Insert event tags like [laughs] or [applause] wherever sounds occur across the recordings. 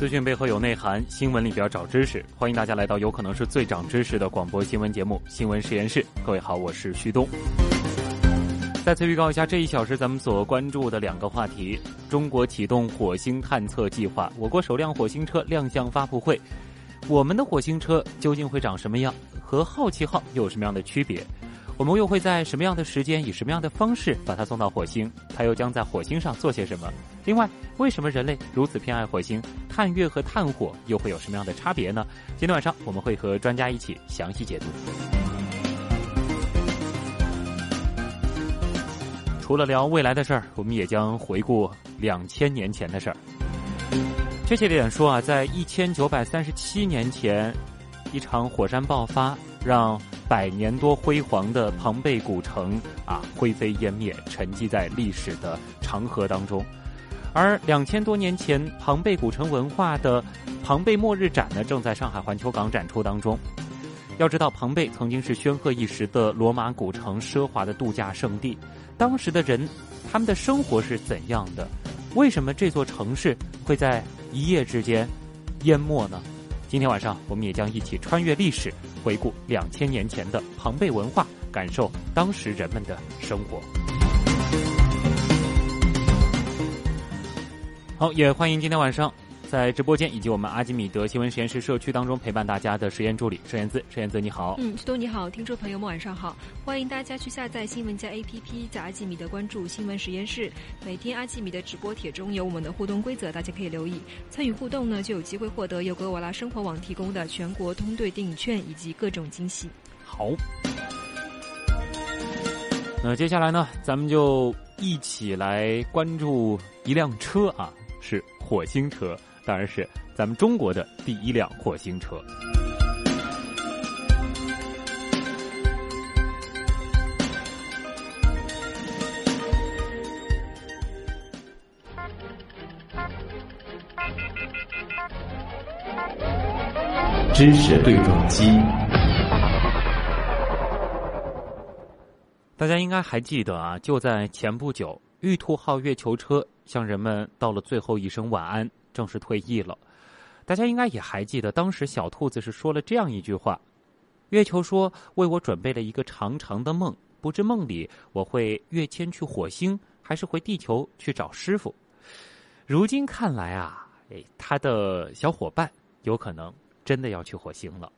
资讯背后有内涵，新闻里边找知识。欢迎大家来到有可能是最长知识的广播新闻节目《新闻实验室》。各位好，我是旭东。再次预告一下，这一小时咱们所关注的两个话题：中国启动火星探测计划，我国首辆火星车亮相发布会。我们的火星车究竟会长什么样？和好奇号有什么样的区别？我们又会在什么样的时间，以什么样的方式把它送到火星？它又将在火星上做些什么？另外，为什么人类如此偏爱火星？探月和探火又会有什么样的差别呢？今天晚上我们会和专家一起详细解读。除了聊未来的事儿，我们也将回顾两千年前的事儿。确切点说啊，在一千九百三十七年前，一场火山爆发，让百年多辉煌的庞贝古城啊灰飞烟灭，沉寂在历史的长河当中。而两千多年前，庞贝古城文化的庞贝末日展呢，正在上海环球港展出当中。要知道，庞贝曾经是煊赫一时的罗马古城，奢华的度假胜地。当时的人，他们的生活是怎样的？为什么这座城市会在一夜之间淹没呢？今天晚上，我们也将一起穿越历史，回顾两千年前的庞贝文化，感受当时人们的生活。好，也欢迎今天晚上在直播间以及我们阿基米德新闻实验室社区当中陪伴大家的实验助理石燕姿。石燕姿你好，嗯，旭东你好，听众朋友们晚上好，欢迎大家去下载新闻加 APP，在阿基米德关注新闻实验室。每天阿基米德直播帖中有我们的互动规则，大家可以留意参与互动呢，就有机会获得由格瓦拉生活网提供的全国通兑电影券以及各种惊喜。好，那接下来呢，咱们就一起来关注一辆车啊，是火星车，当然是咱们中国的第一辆火星车。知识对撞机，大家应该还记得啊，就在前不久，玉兔号月球车向人们道了最后一声晚安，正式退役了。大家应该也还记得，当时小兔子是说了这样一句话：“月球说为我准备了一个长长的梦，不知梦里我会跃迁去火星，还是回地球去找师傅。”如今看来啊，哎，他的小伙伴有可能真的要去火星了。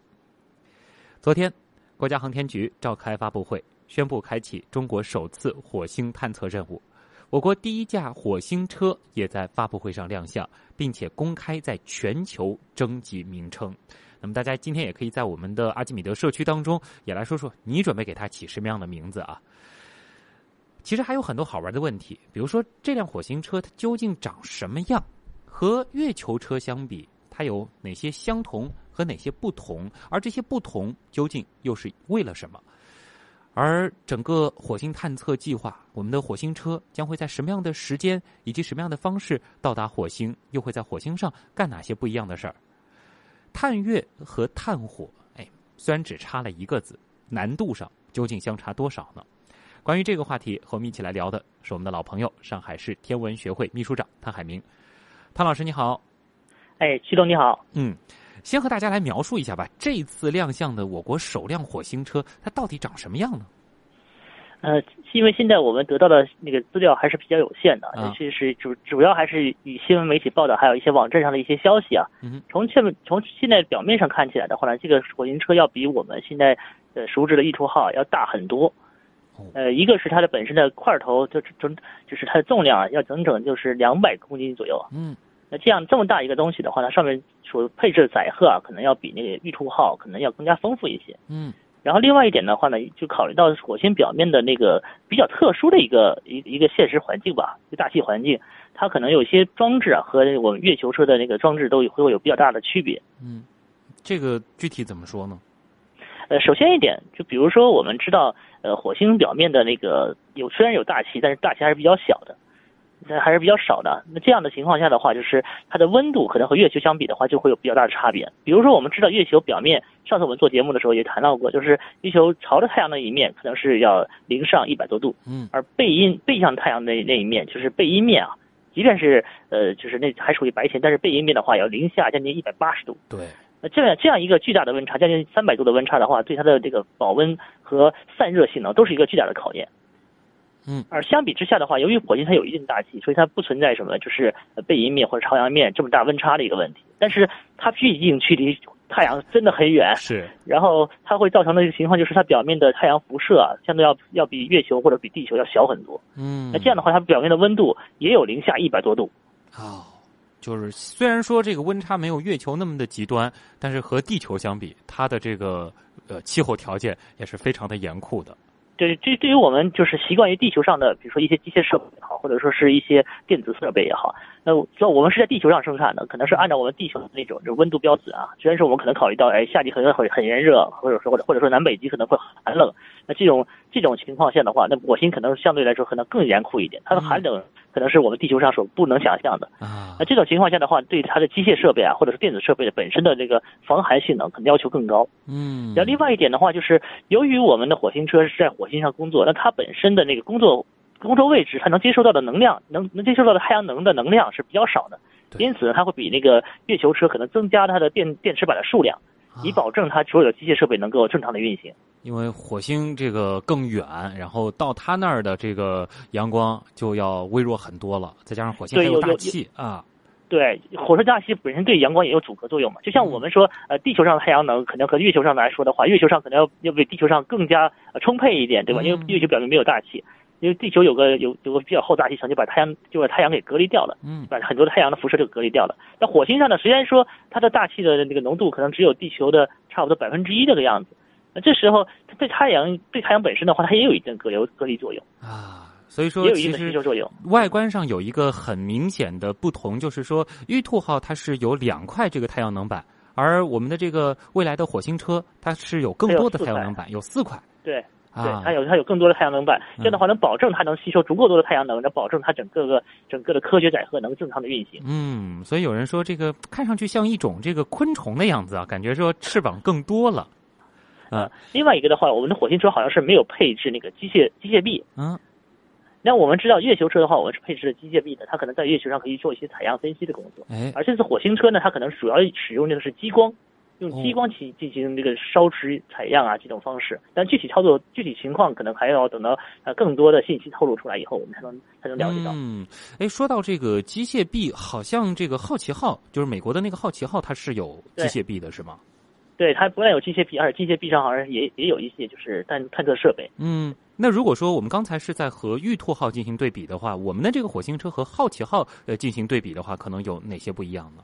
昨天，国家航天局召开发布会。宣布开启中国首次火星探测任务，我国第一架火星车也在发布会上亮相，并且公开在全球征集名称。那么大家今天也可以在我们的阿基米德社区当中也来说说，你准备给它起什么样的名字啊？其实还有很多好玩的问题，比如说这辆火星车它究竟长什么样？和月球车相比，它有哪些相同和哪些不同？而这些不同究竟又是为了什么？而整个火星探测计划，我们的火星车将会在什么样的时间以及什么样的方式到达火星？又会在火星上干哪些不一样的事儿？探月和探火，哎，虽然只差了一个字，难度上究竟相差多少呢？关于这个话题，和我们一起来聊的是我们的老朋友，上海市天文学会秘书长汤海明。汤老师你好，哎，徐总你好，嗯。先和大家来描述一下吧，这次亮相的我国首辆火星车，它到底长什么样呢？呃，因为现在我们得到的那个资料还是比较有限的，尤、其是主主要还是以新闻媒体报道，还有一些网站上的一些消息啊。嗯、从现从现在表面上看起来的话呢，这个火星车要比我们现在呃熟知的玉兔号要大很多。哦、呃，一个是它的本身的块头，就就就是它的重量啊，要整整就是两百公斤左右。嗯。那这样这么大一个东西的话，它上面所配置的载荷啊，可能要比那个玉兔号可能要更加丰富一些。嗯，然后另外一点的话呢，就考虑到火星表面的那个比较特殊的一个一一个现实环境吧，一个大气环境，它可能有些装置啊和我们月球车的那个装置都会有比较大的区别。嗯，这个具体怎么说呢？呃，首先一点，就比如说我们知道，呃，火星表面的那个有虽然有大气，但是大气还是比较小的，还是比较少的。那这样的情况下的话，就是它的温度可能和月球相比的话，就会有比较大的差别。比如说，我们知道月球表面，上次我们做节目的时候也谈到过，就是月球朝着太阳的一面可能是要零上一百多度，嗯，而背阴背向太阳的那一面，就是背阴面啊，即便是呃，就是那还属于白天，但是背阴面的话要零下将近一百八十度。对。那这样这样一个巨大的温差，将近三百度的温差的话，对它的这个保温和散热性能都是一个巨大的考验。嗯，而相比之下的话，由于火星它有一定大气，所以它不存在什么就是背阴面或者朝阳面这么大温差的一个问题。但是它毕竟距离太阳真的很远，是。[laughs] 然后它会造成的一个情况就是它表面的太阳辐射啊，相对要要比月球或者比地球要小很多。嗯，那这样的话，它表面的温度也有零下一百多度。哦。就是虽然说这个温差没有月球那么的极端，但是和地球相比，它的这个呃气候条件也是非常的严酷的。对，这对于我们就是习惯于地球上的，比如说一些机械设备也好，或者说是一些电子设备也好，那要我们是在地球上生产的，可能是按照我们地球的那种就温度标准啊。虽然说我们可能考虑到，哎，夏季可能会很炎热，或者说或者或者说南北极可能会寒冷，那这种这种情况下的话，那火星可能相对来说可能更严酷一点，它的寒冷。可能是我们地球上所不能想象的啊。那这种情况下的话，对它的机械设备啊，或者是电子设备的本身的这个防寒性能，可能要求更高。嗯。然后另外一点的话，就是由于我们的火星车是在火星上工作，那它本身的那个工作工作位置，它能接收到的能量，能能接收到的太阳能的能量是比较少的。因此呢，它会比那个月球车可能增加它的电电池板的数量，以保证它所有的机械设备能够正常的运行。因为火星这个更远，然后到它那儿的这个阳光就要微弱很多了，再加上火星还有大气啊。对，火车大气本身对阳光也有阻隔作用嘛。就像我们说，呃，地球上的太阳能可能和月球上来说的话，月球上可能要要比地球上更加充沛一点，对吧？因为月球表面没有大气，因为地球有个有有个比较厚大气层，就把太阳就把太阳给隔离掉了，嗯，把很多的太阳的辐射就隔离掉了。那火星上呢，虽然说它的大气的那个浓度可能只有地球的差不多百分之一这个样子。那这时候，对太阳对太阳本身的话，它也有一定隔流隔离作用啊。所以说，也有一定的吸收作用。外观上有一个很明显的不同，就是说，玉兔号它是有两块这个太阳能板，而我们的这个未来的火星车，它是有更多的太阳能板，有四块。对，对，它有它有更多的太阳能板，这样的话能保证它能吸收足够多的太阳能，能保证它整个个整个的科学载荷能正常的运行。嗯，所以有人说这个看上去像一种这个昆虫的样子啊，感觉说翅膀更多了。啊，另外一个的话，我们的火星车好像是没有配置那个机械机械臂。嗯，那我们知道月球车的话，我们是配置了机械臂的，它可能在月球上可以做一些采样分析的工作。哎，而这次火星车呢，它可能主要使用的是激光，用激光去进行这个烧蚀采样啊这种方式。但具体操作、具体情况，可能还要等到呃更多的信息透露出来以后，我们才能才能了解到。嗯，哎，说到这个机械臂，好像这个好奇号，就是美国的那个好奇号，它是有机械臂的，是吗？对，它不但有机械臂，而且机械臂上好像也也有一些就是探探测设备。嗯，那如果说我们刚才是在和玉兔号进行对比的话，我们的这个火星车和好奇号呃进行对比的话，可能有哪些不一样呢？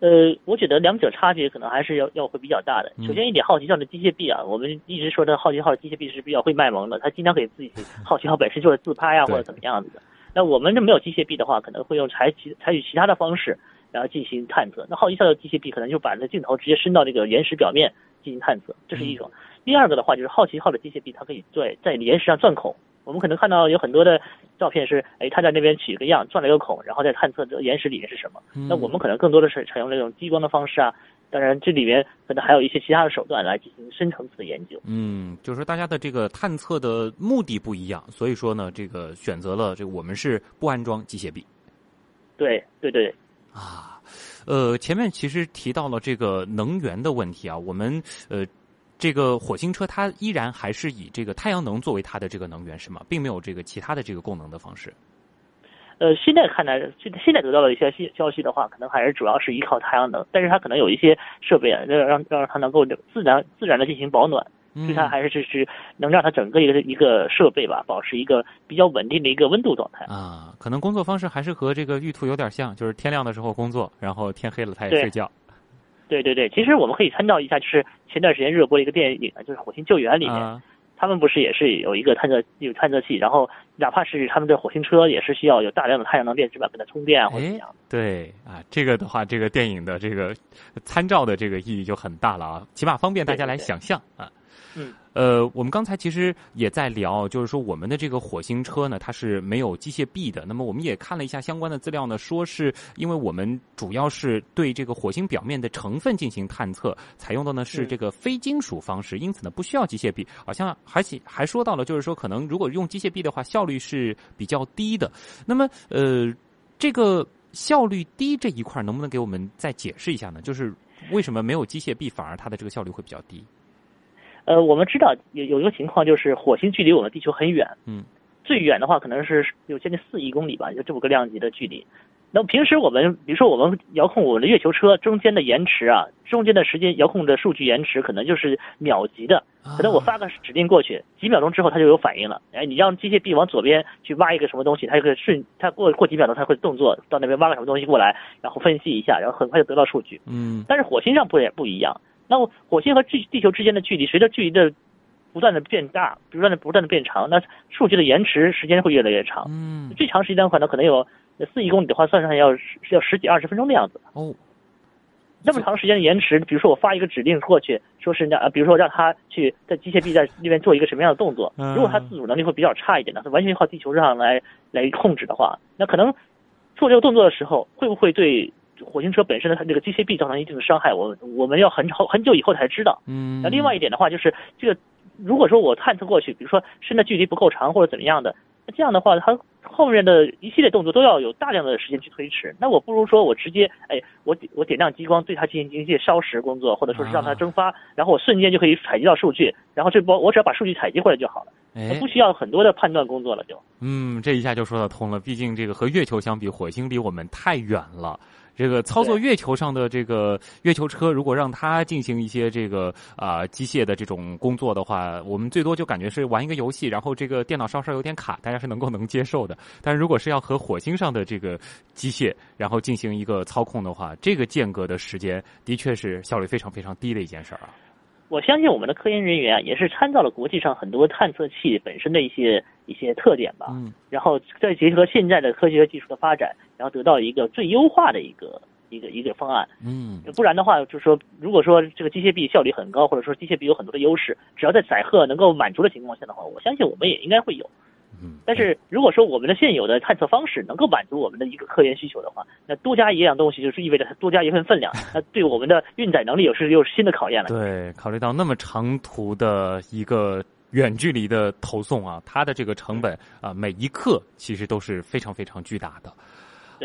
呃，我觉得两者差别可能还是要要会比较大的。嗯首先一点，好奇号的机械臂啊，我们一直说的好奇号的机械臂是比较会卖萌的，它经常给自己 [laughs] 好奇号本身就是自拍啊或者怎么样子的。那我们这没有机械臂的话，可能会用采取采取其他的方式。然后进行探测，那好奇号的机械臂可能就把那镜头直接伸到这个岩石表面进行探测，这是一种。第二个的话就是好奇号的机械臂，它可以在在岩石上钻孔。我们可能看到有很多的照片是，哎，它在那边取个样，钻了一个孔，然后再探测这个岩石里面是什么。那我们可能更多的是采用这种激光的方式啊，当然这里面可能还有一些其他的手段来进行深层次的研究。嗯，就是说大家的这个探测的目的不一样，所以说呢，这个选择了这个我们是不安装机械臂。对对对。啊，呃，前面其实提到了这个能源的问题啊，我们呃，这个火星车它依然还是以这个太阳能作为它的这个能源是吗？并没有这个其他的这个供能的方式。呃，现在看来，现现在得到的一些消消息的话，可能还是主要是依靠太阳能，但是它可能有一些设备啊，让让让它能够自然自然的进行保暖。所以它还是就是能让它整个一个一个设备吧，保持一个比较稳定的一个温度状态啊。可能工作方式还是和这个玉兔有点像，就是天亮的时候工作，然后天黑了它也睡觉。对对对，其实我们可以参照一下，就是前段时间热播的一个电影啊，就是《火星救援》里面，啊他们不是也是有一个探测有探测器，然后哪怕是他们的火星车，也是需要有大量的太阳能电池板给它充电啊，或者怎么样。对啊，这个的话，这个电影的这个参照的这个意义就很大了啊，起码方便大家来想象啊。嗯，呃，我们刚才其实也在聊，就是说我们的这个火星车呢，它是没有机械臂的。那么我们也看了一下相关的资料呢，说是因为我们主要是对这个火星表面的成分进行探测，采用的呢是嗯这个非金属方式，因此呢不需要机械臂。好像还还还说到了，就是说可能如果用机械臂的话，效率是比较低的。那么呃，这个效率低这一块，能不能给我们再解释一下呢？就是为什么没有机械臂，反而它的这个效率会比较低？呃，我们知道有有一个情况，就是火星距离我们地球很远，嗯，最远的话可能是有将近四亿公里吧，就这么个量级的距离。那么平时我们，比如说我们遥控我们的月球车中间的延迟啊，中间的时间遥控的数据延迟可能就是秒级的，可能我发个指令过去，几秒钟之后它就有反应了。哎，你让机械臂往左边去挖一个什么东西，它就会顺，它过过几秒钟它会动作到那边挖个什么东西过来，然后分析一下，然后很快就得到数据。嗯但是火星上不也不一样。那么火星和地地球之间的距离，随着距离的不断的变大，不断的不断的变长，那数据的延迟时间会越来越长。嗯最长时间可能可能有四亿公里的话，算上要要十几二十分钟的样子。哦那么长时间的延迟，比如说我发一个指令过去，说是让，呃比如说让他去在机械臂在那边做一个什么样的动作，嗯如果他自主能力会比较差一点的，他完全靠地球上来来控制的话，那可能做这个动作的时候，会不会对火星车本身的它这个机械臂造成一定的伤害？我我们要很好很久以后才知道。嗯那另外一点的话，就是这个，如果说我探测过去，比如说伸的距离不够长或者怎么样的，那这样的话，它后面的一系列动作都要有大量的时间去推迟。那我不如说我直接，哎，我点我点亮激光对它进行一些烧蚀工作，或者说是让它蒸发，然后我瞬间就可以采集到数据，然后这波我只要把数据采集回来就好了，哎不需要很多的判断工作了就。嗯，这一下就说得通了。毕竟这个和月球相比，火星离我们太远了。这个操作月球上的这个月球车，如果让它进行一些这个啊、机械的这种工作的话，我们最多就感觉是玩一个游戏，然后这个电脑稍稍有点卡，大家是能够能接受的。但是如果是要和火星上的这个机械，然后进行一个操控的话，这个间隔的时间的确是效率非常非常低的一件事儿啊。我相信我们的科研人员啊，也是参照了国际上很多探测器本身的一些一些特点吧，嗯然后再结合现在的科学技术的发展，然后得到一个最优化的一个一个一个方案。嗯不然的话，就是说，如果说这个机械臂效率很高，或者说机械臂有很多的优势，只要在载荷能够满足的情况下的话，我相信我们也应该会有。嗯，但是如果说我们的现有的探测方式能够满足我们的一个科研需求的话，那多加一样东西就是意味着它多加一份分量，[laughs] 那对我们的运载能力又是又是新的考验了。对，考虑到那么长途的一个远距离的投送啊，它的这个成本啊，每一克其实都是非常非常巨大的。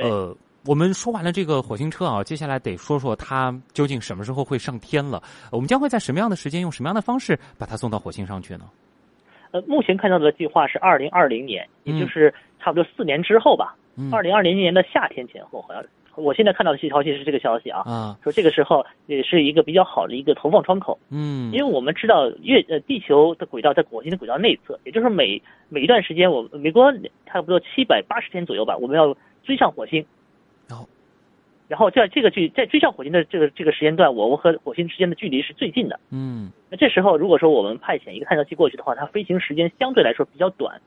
呃，我们说完了这个火星车啊，接下来得说说它究竟什么时候会上天了。我们将会在什么样的时间，用什么样的方式把它送到火星上去呢？呃，目前看到的计划是二零二零年，嗯也就是差不多四年之后吧，嗯二零二零年的夏天前后，好像我现在看到的消息是这个消息啊，啊，说这个时候也是一个比较好的一个投放窗口。嗯因为我们知道月呃地球的轨道在火星的轨道内侧，也就是每每一段时间，我们美国差不多七百八十天左右吧，我们要追上火星。哦然后在这个距在追上火星的这个这个时间段，我们和火星之间的距离是最近的。嗯那这时候如果说我们派遣一个探测器过去的话，它飞行时间相对来说比较短，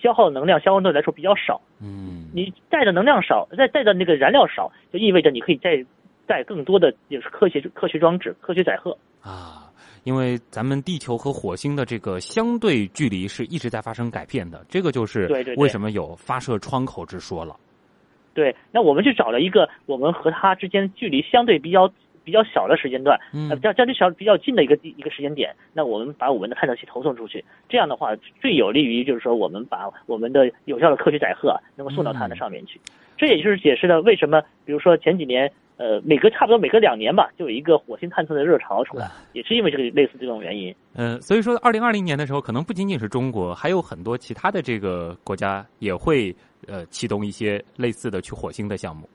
消耗能量相对来说比较少。嗯你带的能量少，再带的那个燃料少，就意味着你可以再带更多的就是科学科学装置、科学载荷。啊，因为咱们地球和火星的这个相对距离是一直在发生改变的，这个就是为什么有发射窗口之说了。对，那我们去找了一个我们和它之间距离相对比较比较小的时间段，嗯较相对小比较近的一个地一个时间点，那我们把我们的探测器投送出去，这样的话最有利于就是说我们把我们的有效的科学载荷啊能够送到它的上面去。这也就是解释了为什么，比如说前几年，呃，每隔差不多每隔两年吧，就有一个火星探测的热潮出来，也是因为这个类似这种原因。嗯，所以说，二零二零年的时候，可能不仅仅是中国，还有很多其他的这个国家也会呃启动一些类似的去火星的项目。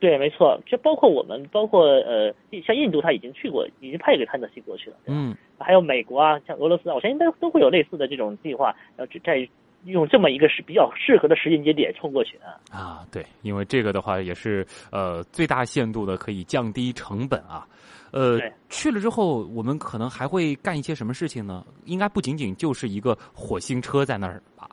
对，没错，就包括我们，包括呃，像印度，他已经去过，已经派一个探测器过去了，嗯还有美国啊，像俄罗斯啊，我相信都都会有类似的这种计划，要只在用这么一个是比较适合的时间节点冲过去啊。啊，对，因为这个的话也是呃最大限度的可以降低成本啊。呃，去了之后，我们可能还会干一些什么事情呢？应该不仅仅就是一个火星车在那儿吧？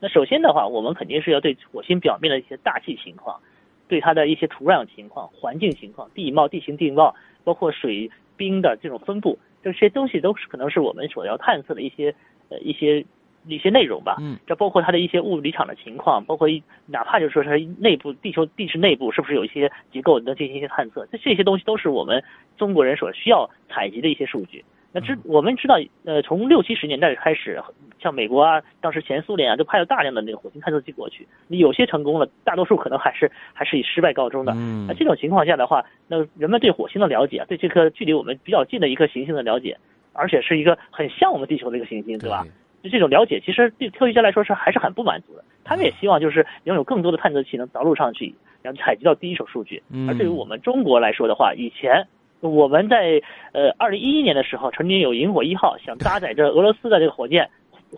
那首先的话，我们肯定是要对火星表面的一些大气情况，对它的一些土壤情况、环境情况、地貌、地形地貌，包括水冰的这种分布，这些东西都是可能是我们所要探测的一些呃一些。一些内容吧，嗯，这包括它的一些物理场的情况，包括一哪怕就是说它内部地球地质内部是不是有一些结构能进行一些探测，这这些东西都是我们中国人所需要采集的一些数据。那知我们知道，呃，从六七十年代开始，像美国啊，当时前苏联啊，都派了大量的那个火星探测器过去，你有些成功了，大多数可能还是还是以失败告终的。嗯，那这种情况下的话，那人们对火星的了解啊，对这颗距离我们比较近的一颗行星的了解，而且是一个很像我们地球的一个行星，对吧？就这种了解，其实对科学家来说是还是很不满足的。他们也希望就是拥有更多的探测器能着陆上去，然后采集到第一手数据。而对于我们中国来说的话，以前我们在呃二零一一年的时候，曾经有萤火一号想搭载着俄罗斯的这个火箭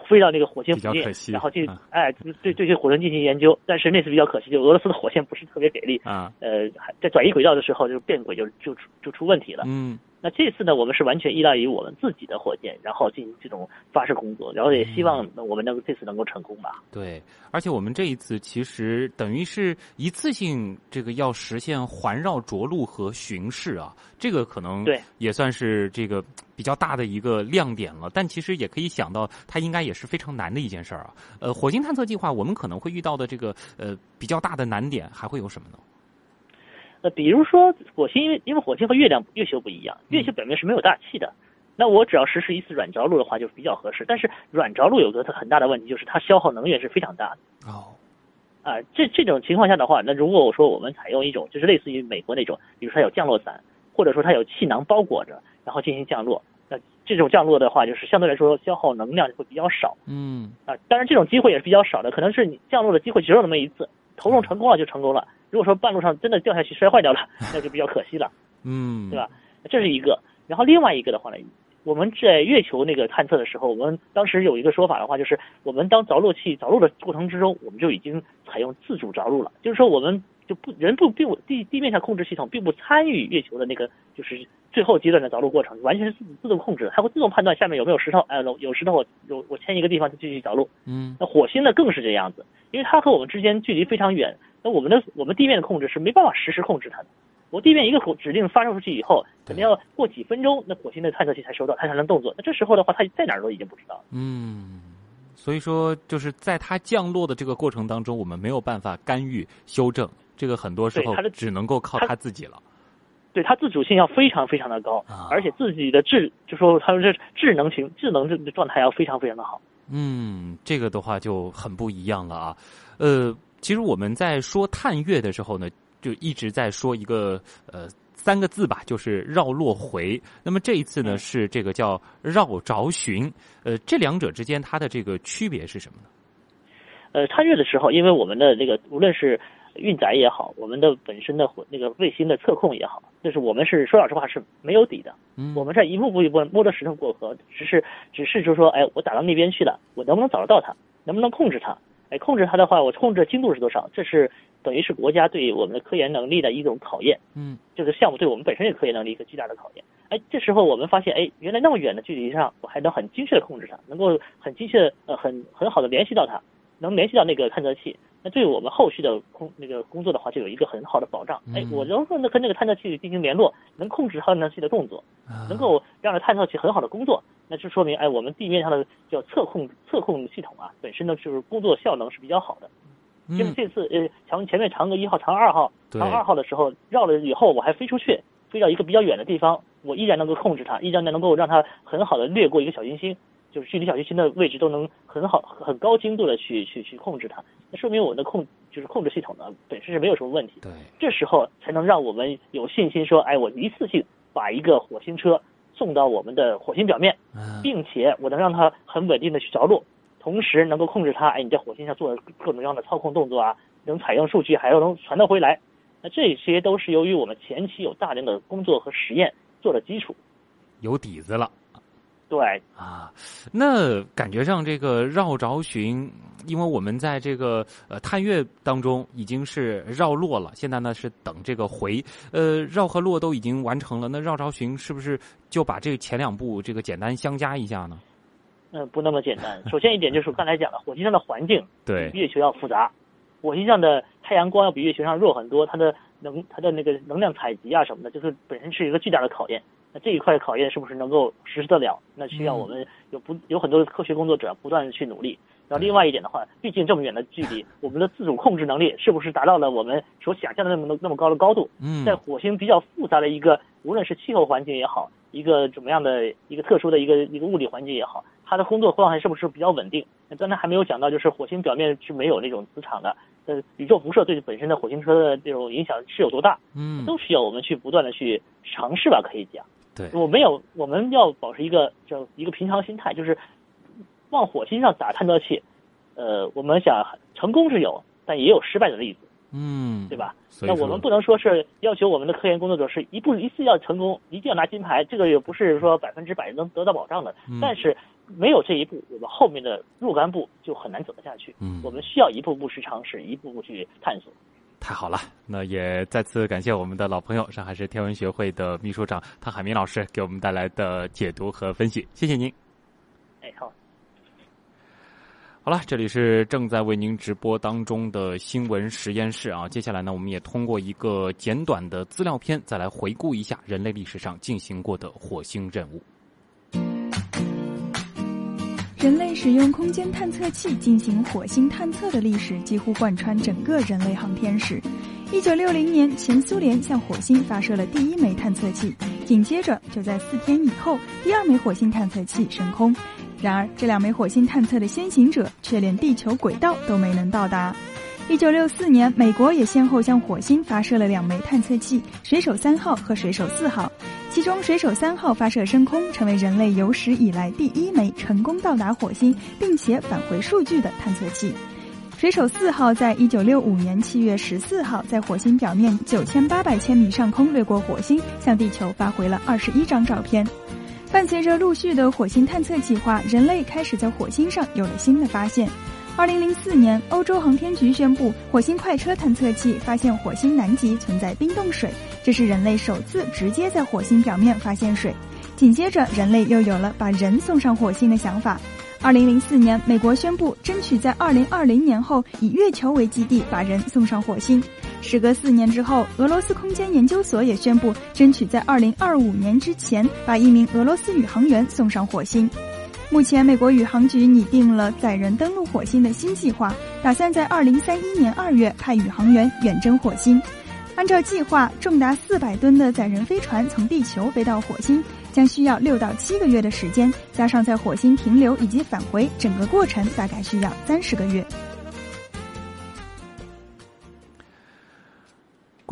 飞到那个火星附近，然后去哎对对这火星进行研究。但是那次比较可惜，就俄罗斯的火箭不是特别给力啊，呃在转移轨道的时候就变轨就就就出问题了。嗯。那这次呢，我们是完全依赖于我们自己的火箭，然后进行这种发射工作，然后也希望我们能够这次能够成功吧。对，而且我们这一次其实等于是一次性这个要实现环绕着陆和巡视啊，这个可能对也算是这个比较大的一个亮点了。但其实也可以想到，它应该也是非常难的一件事儿啊。呃，火星探测计划我们可能会遇到的这个呃比较大的难点还会有什么呢？那比如说火星，因为因为火星和月亮月球不一样，月球表面是没有大气的。那我只要实施一次软着陆的话，就比较合适。但是软着陆有个很大的问题，就是它消耗能源是非常大的。哦，啊，这这种情况下的话，那如果我说我们采用一种就是类似于美国那种，比如说它有降落伞，或者说它有气囊包裹着，然后进行降落，那这种降落的话，就是相对来说消耗能量会比较少。嗯，啊，当然这种机会也是比较少的，可能是你降落的机会只有那么一次，投入成功了就成功了。如果说半路上真的掉下去摔坏掉了，那就比较可惜了，嗯，对吧？这是一个。然后另外一个的话呢，我们在月球那个探测的时候，我们当时有一个说法的话，就是我们当着陆器着陆的过程之中，我们就已经采用自主着陆了，就是说我们就不人不并不地地面上控制系统并不参与月球的那个就是最后阶段的着陆过程，完全是自自动控制，它会自动判断下面有没有石头，哎，有石头我有我迁一个地方就继续着陆。嗯，那火星呢更是这样子，因为它和我们之间距离非常远。那我们的我们地面的控制是没办法实时控制它的。我地面一个指令发射出去以后，肯定要过几分钟，那火星的探测器才收到，它才能动作。那这时候的话，它在哪儿都已经不知道了。嗯，所以说就是在它降落的这个过程当中，我们没有办法干预修正，这个很多时候只能够靠他自己了。对他自主性要非常非常的高，而且自己的智，就说他们这智能型智能这状态要非常非常的好。嗯，这个的话就很不一样了啊，呃。其实我们在说探月的时候呢，就一直在说一个呃三个字吧，就是绕落回。那么这一次呢，是这个叫绕着寻。呃，这两者之间它的这个区别是什么呢？呃，探月的时候，因为我们的这个无论是运载也好，我们的本身的那个卫星的测控也好，就是我们是说老实话是没有底的。嗯，我们在一步步一步摸着石头过河，只是只是就说，哎，我打到那边去了，我能不能找得到它？能不能控制它？哎，控制它的话，我控制精度是多少？这是等于是国家对我们的科研能力的一种考验。嗯，这个项目对我们本身的科研能力一个巨大的考验。哎，这时候我们发现，哎，原来那么远的距离上，我还能很精确的控制它，能够很精确呃很很好的联系到它，能联系到那个探测器。那对我们后续的工那个工作的话，就有一个很好的保障。哎，我能够跟那个探测器进行联络，能控制探测器的动作，能够让探测器很好的工作。那就说明，哎，我们地面上的叫测控测控系统啊，本身呢就是工作效能是比较好的。因为这次呃，长前面嫦娥一号、嫦娥二号、嫦娥二号的时候绕了以后，我还飞出去，飞到一个比较远的地方，我依然能够控制它，依然能够让它很好的掠过一个小行星。就是距离小行星的位置都能很好、很高精度的去去去控制它，那说明我们的控就是控制系统呢本身是没有什么问题。对，这时候才能让我们有信心说，哎，我一次性把一个火星车送到我们的火星表面，并且我能让它很稳定的去着陆，同时能够控制它，哎，你在火星上做各种各样的操控动作啊，能采用数据，还要能传到回来。那这些都是由于我们前期有大量的工作和实验做的基础，有底子了。对啊，那感觉上这个绕着巡，因为我们在这个呃探月当中已经是绕落了，现在呢是等这个回，呃绕和落都已经完成了，那绕着巡是不是就把这前两步这个简单相加一下呢？嗯，不那么简单。首先一点就是刚才讲的，火星上的环境对比月球要复杂，火星上的太阳光要比月球上弱很多，它的能它的那个能量采集啊什么的，就是本身是一个巨大的考验。那这一块考验是不是能够实施得了？那需要我们有不有很多的科学工作者不断的去努力。然后另外一点的话，毕竟这么远的距离，我们的自主控制能力是不是达到了我们所想象的那么那么高的高度？嗯，在火星比较复杂的一个，无论是气候环境也好，一个怎么样的一个特殊的一个一个物理环境也好，它的工作状态是不是比较稳定？那刚才还没有讲到，就是火星表面是没有那种磁场的，呃，宇宙辐射对本身的火星车的这种影响是有多大？嗯，都需要我们去不断的去尝试吧，可以讲。对，我没有，我们要保持一个叫一个平常心态，就是往火星上打探测器。呃，我们想成功是有，但也有失败的例子，嗯，对吧？那我们不能说是要求我们的科研工作者是一步一次要成功，一定要拿金牌，这个也不是说百分之百能得到保障的。嗯但是没有这一步，我们后面的若干步就很难走得下去。嗯我们需要一步步去尝试，一步步去探索。太好了，那也再次感谢我们的老朋友上海市天文学会的秘书长汤海明老师给我们带来的解读和分析，谢谢您。哎，好。好了，这里是正在为您直播当中的新闻实验室啊。接下来呢，我们也通过一个简短的资料片，再来回顾一下人类历史上进行过的火星任务。人类使用空间探测器进行火星探测的历史几乎贯穿整个人类航天史。一九六零年，前苏联向火星发射了第一枚探测器，紧接着就在四天以后，第二枚火星探测器升空。然而，这两枚火星探测的先行者却连地球轨道都没能到达。一九六四年，美国也先后向火星发射了两枚探测器“水手三号”和“水手四号”，其中“水手三号”发射升空，成为人类有史以来第一枚成功到达火星并且返回数据的探测器。水手四号在一九六五年七月十四号在火星表面九千八百千米上空掠过火星，向地球发回了二十一张照片。伴随着陆续的火星探测计划，人类开始在火星上有了新的发现。二零零四年，欧洲航天局宣布，火星快车探测器发现火星南极存在冰冻水，这是人类首次直接在火星表面发现水。紧接着，人类又有了把人送上火星的想法。二零零四年，美国宣布争取在二零二零年后以月球为基地把人送上火星。时隔四年之后，俄罗斯空间研究所也宣布争取在二零二五年之前把一名俄罗斯宇航员送上火星。目前，美国宇航局拟定了载人登陆火星的新计划，打算在二零三一年二月派宇航员远征火星。按照计划，重达四百吨的载人飞船从地球飞到火星，将需要六到七个月的时间，加上在火星停留以及返回，整个过程大概需要三十个月。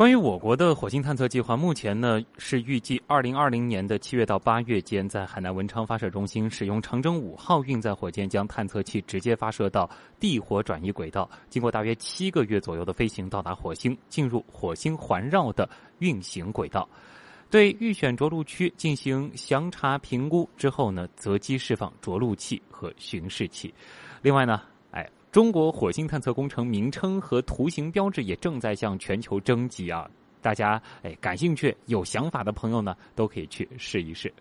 关于我国的火星探测计划，目前呢是预计二零二零年的七月到八月间，在海南文昌发射中心使用长征五号运载火箭，将探测器直接发射到地火转移轨道，经过大约七个月左右的飞行，到达火星，进入火星环绕的运行轨道。对预选着陆区进行详查评估之后呢，择机释放着陆器和巡视器。另外呢，中国火星探测工程名称和图形标志也正在向全球征集啊！大家哎感兴趣、有想法的朋友呢，都可以去试一试。